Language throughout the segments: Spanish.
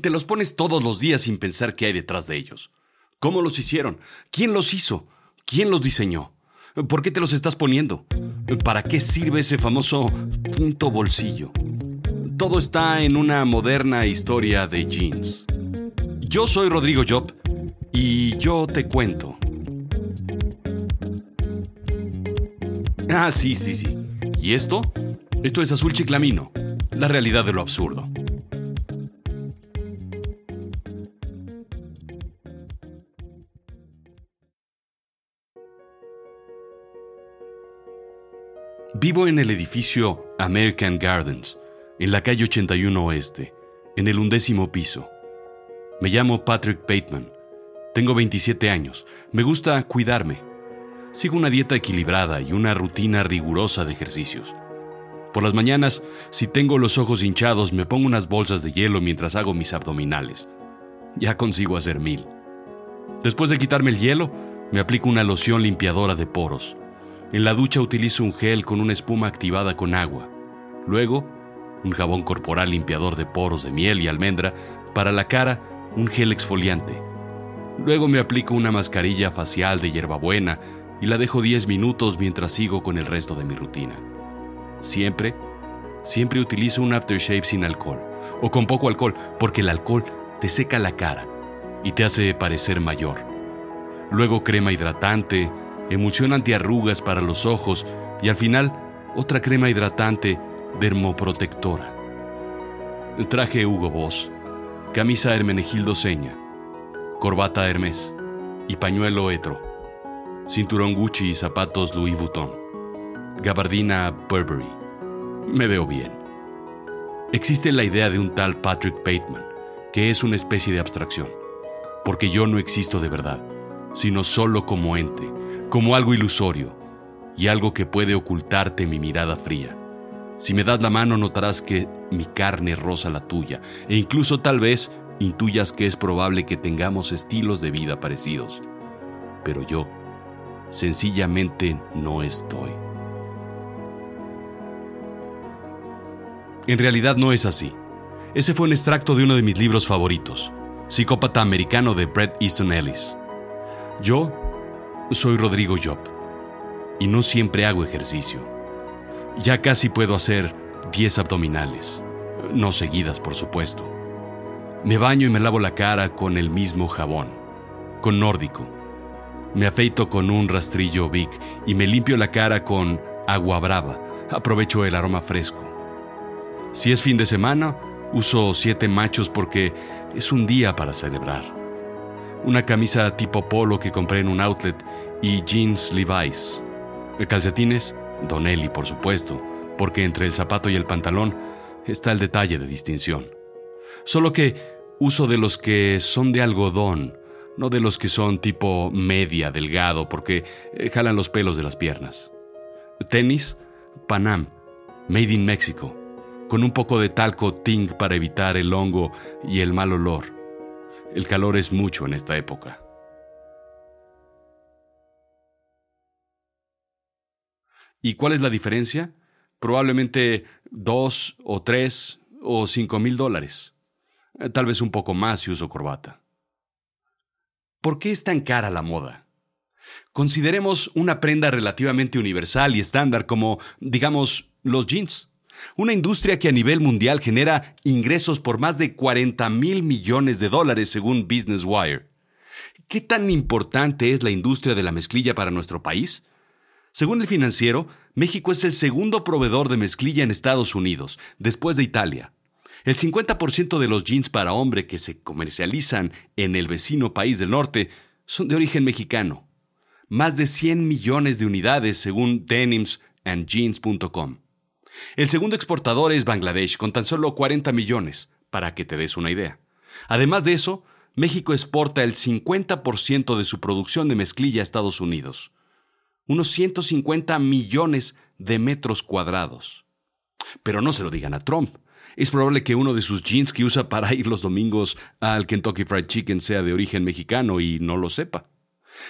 Te los pones todos los días sin pensar qué hay detrás de ellos. ¿Cómo los hicieron? ¿Quién los hizo? ¿Quién los diseñó? ¿Por qué te los estás poniendo? ¿Para qué sirve ese famoso quinto bolsillo? Todo está en una moderna historia de jeans. Yo soy Rodrigo Job y yo te cuento. Ah, sí, sí, sí. ¿Y esto? Esto es Azul Chiclamino, la realidad de lo absurdo. Vivo en el edificio American Gardens, en la calle 81 Oeste, en el undécimo piso. Me llamo Patrick Bateman. Tengo 27 años. Me gusta cuidarme. Sigo una dieta equilibrada y una rutina rigurosa de ejercicios. Por las mañanas, si tengo los ojos hinchados, me pongo unas bolsas de hielo mientras hago mis abdominales. Ya consigo hacer mil. Después de quitarme el hielo, me aplico una loción limpiadora de poros. En la ducha utilizo un gel con una espuma activada con agua. Luego, un jabón corporal limpiador de poros de miel y almendra. Para la cara, un gel exfoliante. Luego me aplico una mascarilla facial de hierbabuena y la dejo 10 minutos mientras sigo con el resto de mi rutina. Siempre, siempre utilizo un aftershave sin alcohol o con poco alcohol porque el alcohol te seca la cara y te hace parecer mayor. Luego crema hidratante, emulsión antiarrugas para los ojos y al final otra crema hidratante dermoprotectora. Traje Hugo Boss, camisa Hermenegildo Seña, corbata Hermes y pañuelo Etro, cinturón Gucci y zapatos Louis Vuitton, gabardina Burberry. Me veo bien. Existe la idea de un tal Patrick Bateman, que es una especie de abstracción, porque yo no existo de verdad, sino solo como ente, como algo ilusorio y algo que puede ocultarte mi mirada fría. Si me das la mano notarás que mi carne roza la tuya e incluso tal vez intuyas que es probable que tengamos estilos de vida parecidos. Pero yo sencillamente no estoy. En realidad no es así. Ese fue un extracto de uno de mis libros favoritos, Psicópata Americano de Bret Easton Ellis. Yo soy Rodrigo Job y no siempre hago ejercicio. Ya casi puedo hacer 10 abdominales, no seguidas por supuesto. Me baño y me lavo la cara con el mismo jabón, con nórdico. Me afeito con un rastrillo Vic y me limpio la cara con agua brava. Aprovecho el aroma fresco. Si es fin de semana, uso siete machos porque es un día para celebrar una camisa tipo polo que compré en un outlet y jeans Levi's. Calcetines, Donelli, por supuesto, porque entre el zapato y el pantalón está el detalle de distinción. Solo que uso de los que son de algodón, no de los que son tipo media, delgado, porque eh, jalan los pelos de las piernas. Tenis, Panam, Made in Mexico, con un poco de talco ting para evitar el hongo y el mal olor. El calor es mucho en esta época. ¿Y cuál es la diferencia? Probablemente dos o tres o cinco mil dólares. Eh, tal vez un poco más si uso corbata. ¿Por qué es tan cara la moda? Consideremos una prenda relativamente universal y estándar como, digamos, los jeans. Una industria que a nivel mundial genera ingresos por más de 40 mil millones de dólares según Business Wire. ¿Qué tan importante es la industria de la mezclilla para nuestro país? Según el financiero, México es el segundo proveedor de mezclilla en Estados Unidos, después de Italia. El 50% de los jeans para hombre que se comercializan en el vecino país del norte son de origen mexicano. Más de 100 millones de unidades según denimsandjeans.com. El segundo exportador es Bangladesh, con tan solo 40 millones, para que te des una idea. Además de eso, México exporta el 50% de su producción de mezclilla a Estados Unidos, unos 150 millones de metros cuadrados. Pero no se lo digan a Trump. Es probable que uno de sus jeans que usa para ir los domingos al Kentucky Fried Chicken sea de origen mexicano y no lo sepa.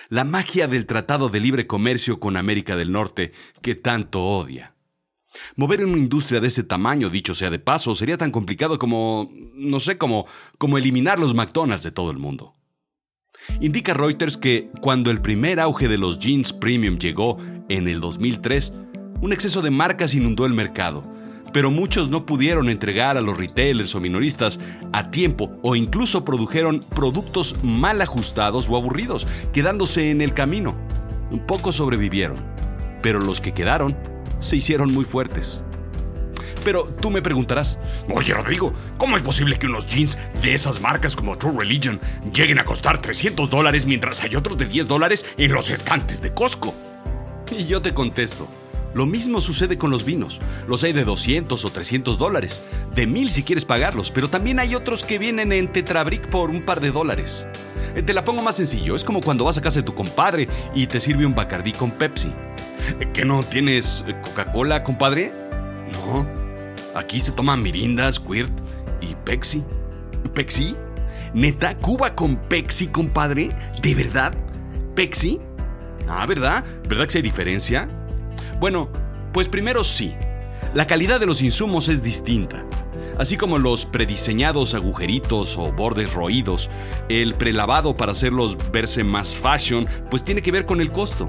La magia del Tratado de Libre Comercio con América del Norte que tanto odia. Mover una industria de ese tamaño, dicho sea de paso, sería tan complicado como no sé, como, como eliminar los McDonald's de todo el mundo. Indica Reuters que cuando el primer auge de los jeans premium llegó en el 2003, un exceso de marcas inundó el mercado, pero muchos no pudieron entregar a los retailers o minoristas a tiempo o incluso produjeron productos mal ajustados o aburridos, quedándose en el camino. Pocos sobrevivieron, pero los que quedaron se hicieron muy fuertes. Pero tú me preguntarás, oye Rodrigo, ¿cómo es posible que unos jeans de esas marcas como True Religion lleguen a costar 300 dólares mientras hay otros de 10 dólares en los estantes de Costco? Y yo te contesto, lo mismo sucede con los vinos. Los hay de 200 o 300 dólares, de 1000 si quieres pagarlos, pero también hay otros que vienen en Tetrabric por un par de dólares. Eh, te la pongo más sencillo, es como cuando vas a casa de tu compadre y te sirve un Bacardí con Pepsi. ¿Que no tienes Coca-Cola, compadre? No, Aquí se toman mirindas, Squirt y Pepsi. ¿Pepsi? ¿Neta? ¿Cuba con Pepsi, compadre? ¿De verdad? ¿Pepsi? Ah, ¿verdad? ¿Verdad que hay diferencia? Bueno, pues primero sí. La calidad de los insumos es distinta. Así como los prediseñados agujeritos o bordes roídos, el prelavado para hacerlos verse más fashion, pues tiene que ver con el costo.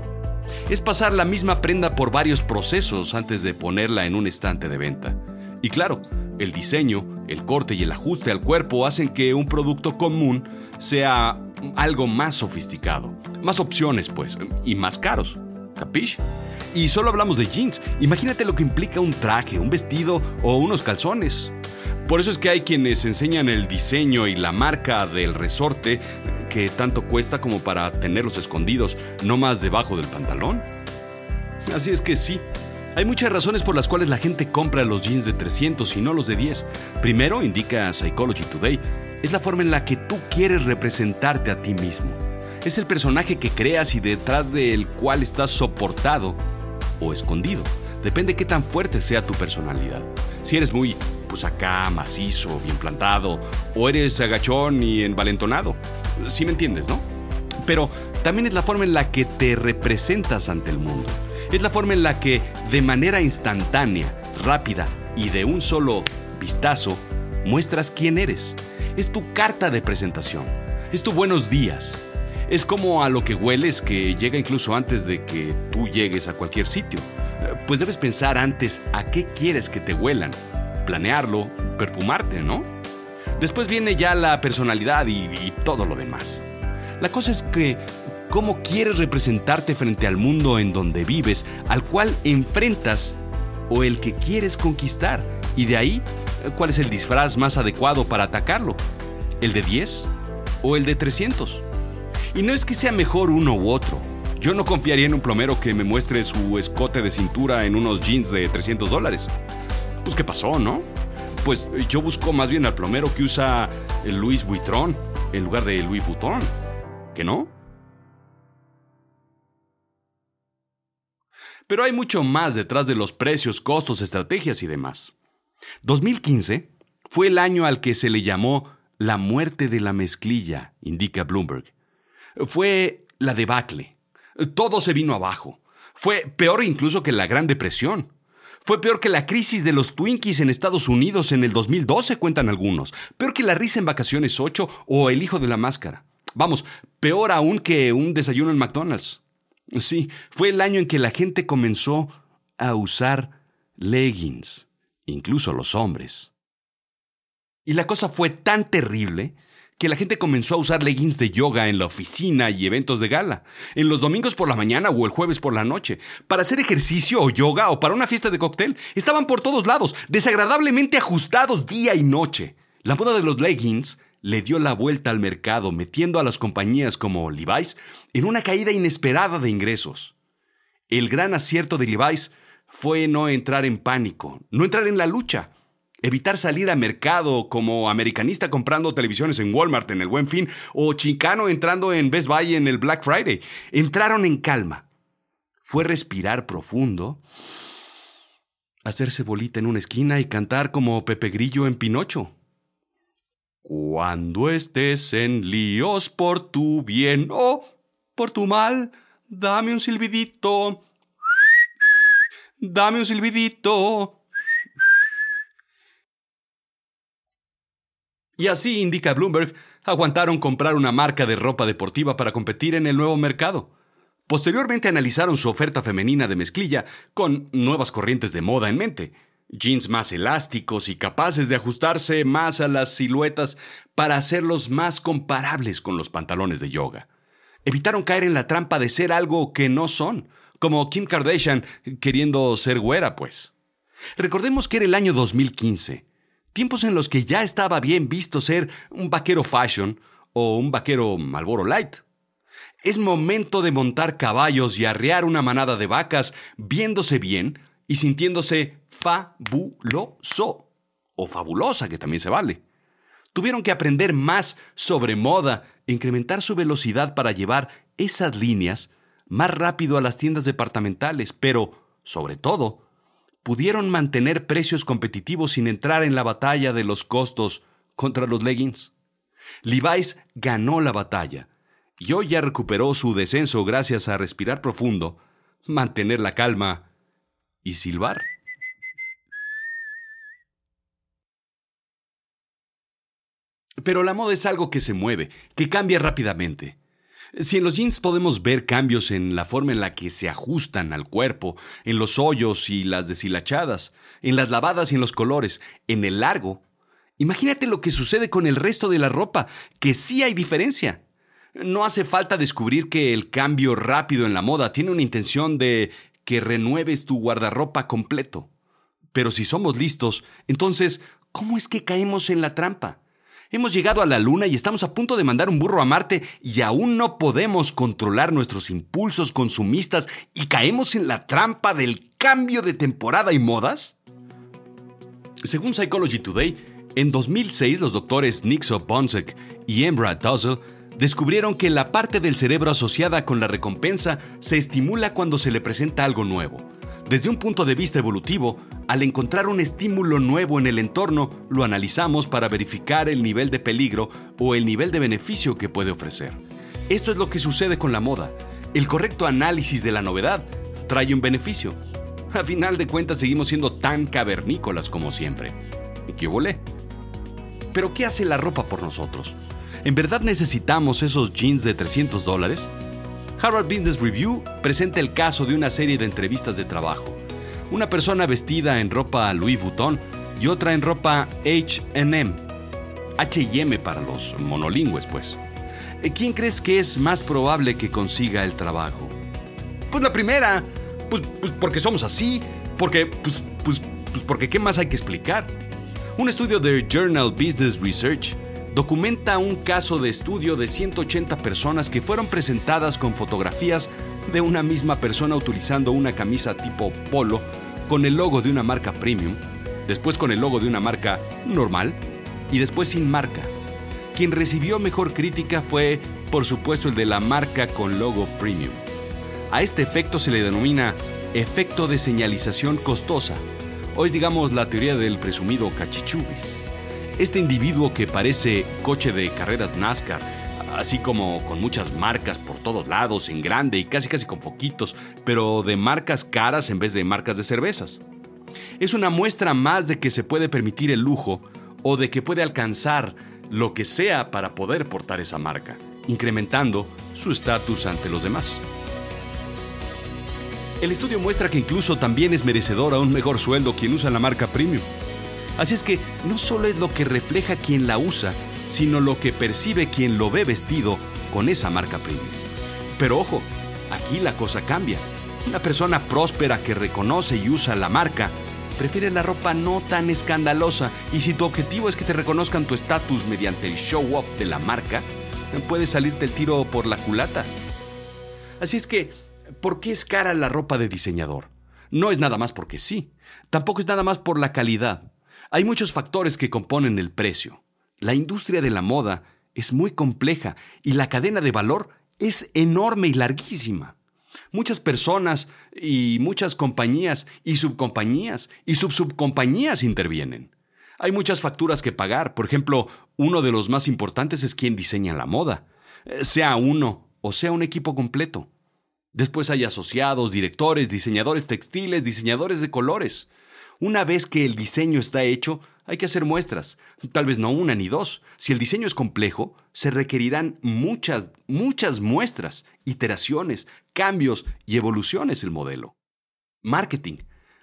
Es pasar la misma prenda por varios procesos antes de ponerla en un estante de venta. Y claro, el diseño, el corte y el ajuste al cuerpo hacen que un producto común sea algo más sofisticado. Más opciones, pues, y más caros. ¿Capish? Y solo hablamos de jeans. Imagínate lo que implica un traje, un vestido o unos calzones. Por eso es que hay quienes enseñan el diseño y la marca del resorte que tanto cuesta como para tenerlos escondidos, no más debajo del pantalón. Así es que sí, hay muchas razones por las cuales la gente compra los jeans de 300 y no los de 10. Primero, indica Psychology Today, es la forma en la que tú quieres representarte a ti mismo. Es el personaje que creas y detrás del cual estás soportado o escondido. Depende qué tan fuerte sea tu personalidad. Si eres muy, pues acá, macizo, bien plantado, o eres agachón y envalentonado. Sí me entiendes, ¿no? Pero también es la forma en la que te representas ante el mundo. Es la forma en la que, de manera instantánea, rápida y de un solo vistazo, muestras quién eres. Es tu carta de presentación. Es tu buenos días. Es como a lo que hueles que llega incluso antes de que tú llegues a cualquier sitio. Pues debes pensar antes a qué quieres que te huelan, planearlo, perfumarte, ¿no? Después viene ya la personalidad y, todo lo demás. La cosa es que cómo quieres representarte frente al mundo en donde vives, al cual enfrentas o el que quieres conquistar. Y de ahí, ¿cuál es el disfraz más adecuado para atacarlo? ¿El de 10 o el de 300? Y no es que sea mejor uno u otro. Yo no confiaría en un plomero que me muestre su escote de cintura en unos jeans de 300 dólares. Pues qué pasó, ¿no? Pues yo busco más bien al plomero que usa el Louis Vuitton en lugar de Louis Vuitton. ¿Que no? Pero hay mucho más detrás de los precios, costos, estrategias y demás. 2015 fue el año al que se le llamó la muerte de la mezclilla, indica Bloomberg. Fue la debacle. Todo se vino abajo. Fue peor incluso que la Gran Depresión. Fue peor que la crisis de los Twinkies en Estados Unidos en el 2012, cuentan algunos. Peor que la risa en vacaciones 8 o el hijo de la máscara. Vamos, peor aún que un desayuno en McDonald's. Sí, fue el año en que la gente comenzó a usar leggings, incluso los hombres. Y la cosa fue tan terrible que la gente comenzó a usar leggings de yoga en la oficina y eventos de gala, en los domingos por la mañana o el jueves por la noche, para hacer ejercicio o yoga o para una fiesta de cóctel. Estaban por todos lados, desagradablemente ajustados día y noche. La moda de los leggings le dio la vuelta al mercado, metiendo a las compañías como Levi's en una caída inesperada de ingresos. El gran acierto de Levi's fue no entrar en pánico, no entrar en la lucha, evitar salir a mercado como americanista comprando televisiones en Walmart en el Buen Fin o chicano entrando en Best Buy en el Black Friday. Entraron en calma. Fue respirar profundo, hacerse bolita en una esquina y cantar como Pepe Grillo en Pinocho. Cuando estés en líos por tu bien o por tu mal, dame un silbidito. Dame un silbidito. Y así, indica Bloomberg, aguantaron comprar una marca de ropa deportiva para competir en el nuevo mercado. Posteriormente analizaron su oferta femenina de mezclilla con nuevas corrientes de moda en mente. Jeans más elásticos y capaces de ajustarse más a las siluetas para hacerlos más comparables con los pantalones de yoga. Evitaron caer en la trampa de ser algo que no son, como Kim Kardashian queriendo ser güera, pues. Recordemos que era el año 2015, tiempos en los que ya estaba bien visto ser un vaquero fashion o un vaquero Malboro Light. Es momento de montar caballos y arrear una manada de vacas viéndose bien y sintiéndose fabuloso o fabulosa, que también se vale. Tuvieron que aprender más sobre moda incrementar su velocidad para llevar esas líneas más rápido a las tiendas departamentales, pero, sobre todo, pudieron mantener precios competitivos sin entrar en la batalla de los costos contra los leggings. Levi's ganó la batalla y hoy ya recuperó su descenso gracias a respirar profundo, mantener la calma y silbar. Pero la moda es algo que se mueve, que cambia rápidamente. Si en los jeans podemos ver cambios en la forma en la que se ajustan al cuerpo, en los hoyos y las deshilachadas, en las lavadas y en los colores, en el largo, imagínate lo que sucede con el resto de la ropa, que sí hay diferencia. No hace falta descubrir que el cambio rápido en la moda tiene una intención de que renueves tu guardarropa completo. Pero si somos listos, entonces, ¿cómo es que caemos en la trampa? Hemos llegado a la Luna y estamos a punto de mandar un burro a Marte y aún no podemos controlar nuestros impulsos consumistas y caemos en la trampa del cambio de temporada y modas? Según Psychology Today, en 2006 los doctores Nixo Bonsek y Embra Dussel descubrieron que la parte del cerebro asociada con la recompensa se estimula cuando se le presenta algo nuevo. Desde un punto de vista evolutivo, al encontrar un estímulo nuevo en el entorno, lo analizamos para verificar el nivel de peligro o el nivel de beneficio que puede ofrecer. Esto es lo que sucede con la moda. El correcto análisis de la novedad trae un beneficio. A final de cuentas seguimos siendo tan cavernícolas como siempre. ¿Qué volé? Pero ¿qué hace la ropa por nosotros? ¿En verdad necesitamos esos jeans de 300 dólares? Harvard Business Review presenta el caso de una serie de entrevistas de trabajo. Una persona vestida en ropa Louis Vuitton y otra en ropa HM. HM para los monolingües, pues. Eh, ¿Quién crees que es más probable que consiga el trabajo? Pues la primera. Pues, pues porque somos así. Porque, pues, pues, pues porque ¿qué más hay que explicar? Un estudio de Journal Business Research documenta un caso de estudio de 180 personas que fueron presentadas con fotografías de una misma persona utilizando una camisa tipo polo con el logo de una marca premium, después con el logo de una marca normal y después sin marca. Quien recibió mejor crítica fue, por supuesto, el de la marca con logo premium. A este efecto se le denomina efecto de señalización costosa, o es digamos la teoría del presumido cachichubis. Este individuo que parece coche de carreras NASCAR, así como con muchas marcas por todos lados, en grande y casi casi con foquitos, pero de marcas caras en vez de marcas de cervezas. Es una muestra más de que se puede permitir el lujo o de que puede alcanzar lo que sea para poder portar esa marca, incrementando su estatus ante los demás. El estudio muestra que incluso también es merecedor a un mejor sueldo quien usa la marca premium. Así es que no solo es lo que refleja quien la usa, sino lo que percibe quien lo ve vestido con esa marca premium. Pero ojo, aquí la cosa cambia. Una persona próspera que reconoce y usa la marca prefiere la ropa no tan escandalosa y si tu objetivo es que te reconozcan tu estatus mediante el show off de la marca, puede salirte el tiro por la culata. Así es que, ¿por qué es cara la ropa de diseñador? No es nada más porque sí, tampoco es nada más por la calidad. Hay muchos factores que componen el precio. La industria de la moda es muy compleja y la cadena de valor es enorme y larguísima. Muchas personas y muchas compañías y subcompañías y subsubcompañías intervienen. Hay muchas facturas que pagar. Por ejemplo, uno de los más importantes es quien diseña la moda, sea uno o sea un equipo completo. Después hay asociados, directores, diseñadores textiles, diseñadores de colores. Una vez que el diseño está hecho, hay que hacer muestras, tal vez no una ni dos. Si el diseño es complejo, se requerirán muchas, muchas muestras, iteraciones, cambios y evoluciones el modelo. Marketing,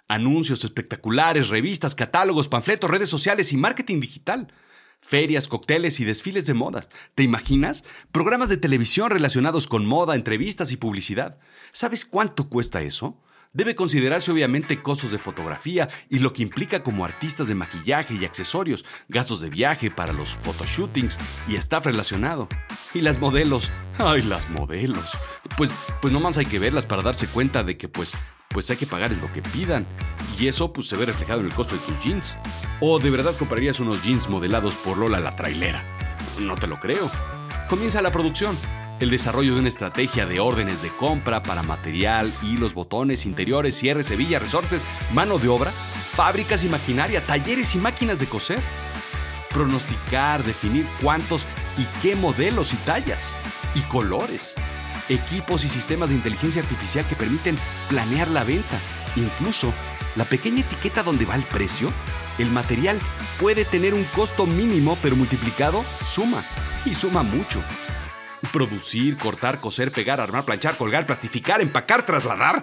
anuncios espectaculares, revistas, catálogos, panfletos, redes sociales y marketing digital. Ferias, cócteles y desfiles de modas. ¿Te imaginas? Programas de televisión relacionados con moda, entrevistas y publicidad. ¿Sabes cuánto cuesta eso? Debe considerarse obviamente costos de fotografía y lo que implica como artistas de maquillaje y accesorios, gastos de viaje para los photoshootings y staff relacionado. Y las modelos, ay, las modelos. Pues, pues nomás hay que verlas para darse cuenta de que pues, pues hay que pagar lo que pidan. Y eso pues se ve reflejado en el costo de tus jeans. ¿O de verdad comprarías unos jeans modelados por Lola la trailera? No te lo creo. Comienza la producción el desarrollo de una estrategia de órdenes de compra para material, hilos, botones, interiores, cierres, hebillas, resortes, mano de obra, fábricas y maquinaria, talleres y máquinas de coser. Pronosticar, definir cuántos y qué modelos y tallas y colores. Equipos y sistemas de inteligencia artificial que permiten planear la venta. Incluso la pequeña etiqueta donde va el precio, el material puede tener un costo mínimo pero multiplicado suma y suma mucho. Producir, cortar, coser, pegar, armar, planchar, colgar, plastificar, empacar, trasladar.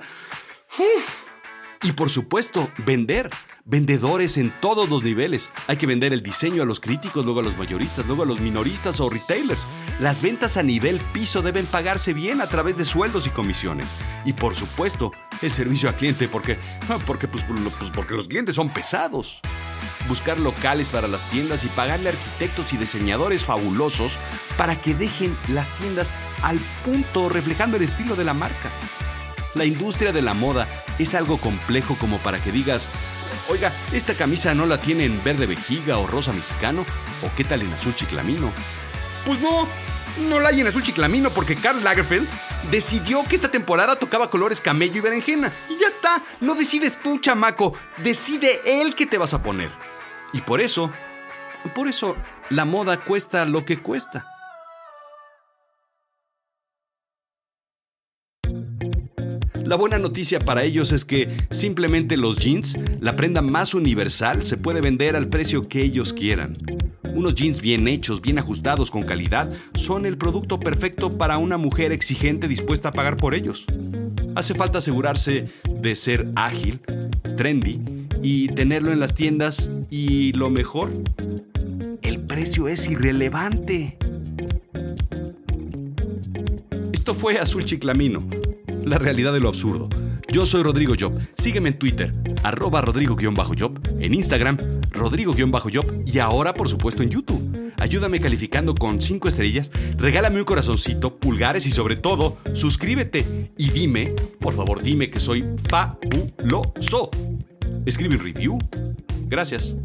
¡Uf! Y por supuesto, vender. Vendedores en todos los niveles. Hay que vender el diseño a los críticos, luego a los mayoristas, luego a los minoristas o retailers. Las ventas a nivel piso deben pagarse bien a través de sueldos y comisiones. Y por supuesto, el servicio al cliente, porque, porque, pues, pues porque los clientes son pesados buscar locales para las tiendas y pagarle arquitectos y diseñadores fabulosos para que dejen las tiendas al punto reflejando el estilo de la marca. La industria de la moda es algo complejo como para que digas, oiga, esta camisa no la tiene en verde vejiga o rosa mexicano, o qué tal en azul chiclamino. Pues no, no la hay en azul chiclamino porque Karl Lagerfeld decidió que esta temporada tocaba colores camello y berenjena. Y ya está, no decides tú, chamaco, decide él qué te vas a poner. Y por eso, por eso la moda cuesta lo que cuesta. La buena noticia para ellos es que simplemente los jeans, la prenda más universal, se puede vender al precio que ellos quieran. Unos jeans bien hechos, bien ajustados, con calidad, son el producto perfecto para una mujer exigente dispuesta a pagar por ellos. Hace falta asegurarse de ser ágil, trendy y tenerlo en las tiendas y lo mejor, el precio es irrelevante. Esto fue Azul Chiclamino, la realidad de lo absurdo. Yo soy Rodrigo Job. Sígueme en Twitter, arroba Rodrigo-Job, en Instagram, Rodrigo-Job y ahora, por supuesto, en YouTube. Ayúdame calificando con 5 estrellas, regálame un corazoncito, pulgares y sobre todo, suscríbete y dime, por favor, dime que soy fabuloso. Escribe un review. Gracias.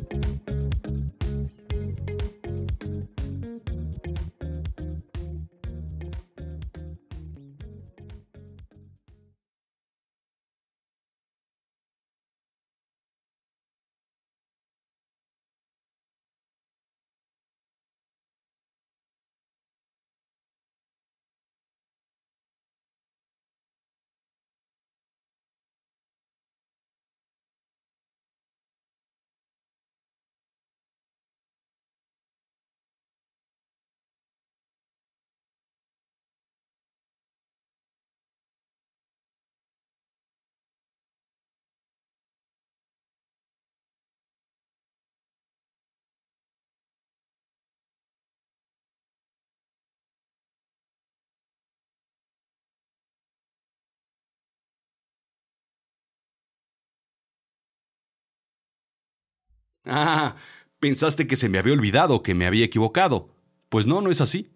Ah, pensaste que se me había olvidado, que me había equivocado. Pues no, no es así.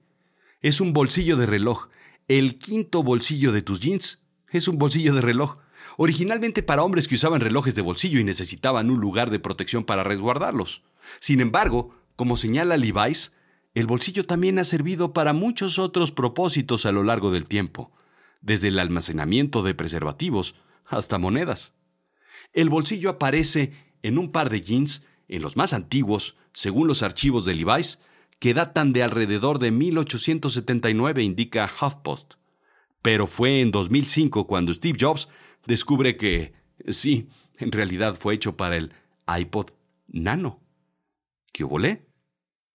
Es un bolsillo de reloj. El quinto bolsillo de tus jeans es un bolsillo de reloj. Originalmente para hombres que usaban relojes de bolsillo y necesitaban un lugar de protección para resguardarlos. Sin embargo, como señala Levi's, el bolsillo también ha servido para muchos otros propósitos a lo largo del tiempo, desde el almacenamiento de preservativos hasta monedas. El bolsillo aparece en un par de jeans en los más antiguos, según los archivos de Levi's, que datan de alrededor de 1879, indica HuffPost. Pero fue en 2005 cuando Steve Jobs descubre que, sí, en realidad fue hecho para el iPod Nano. ¿Qué volé?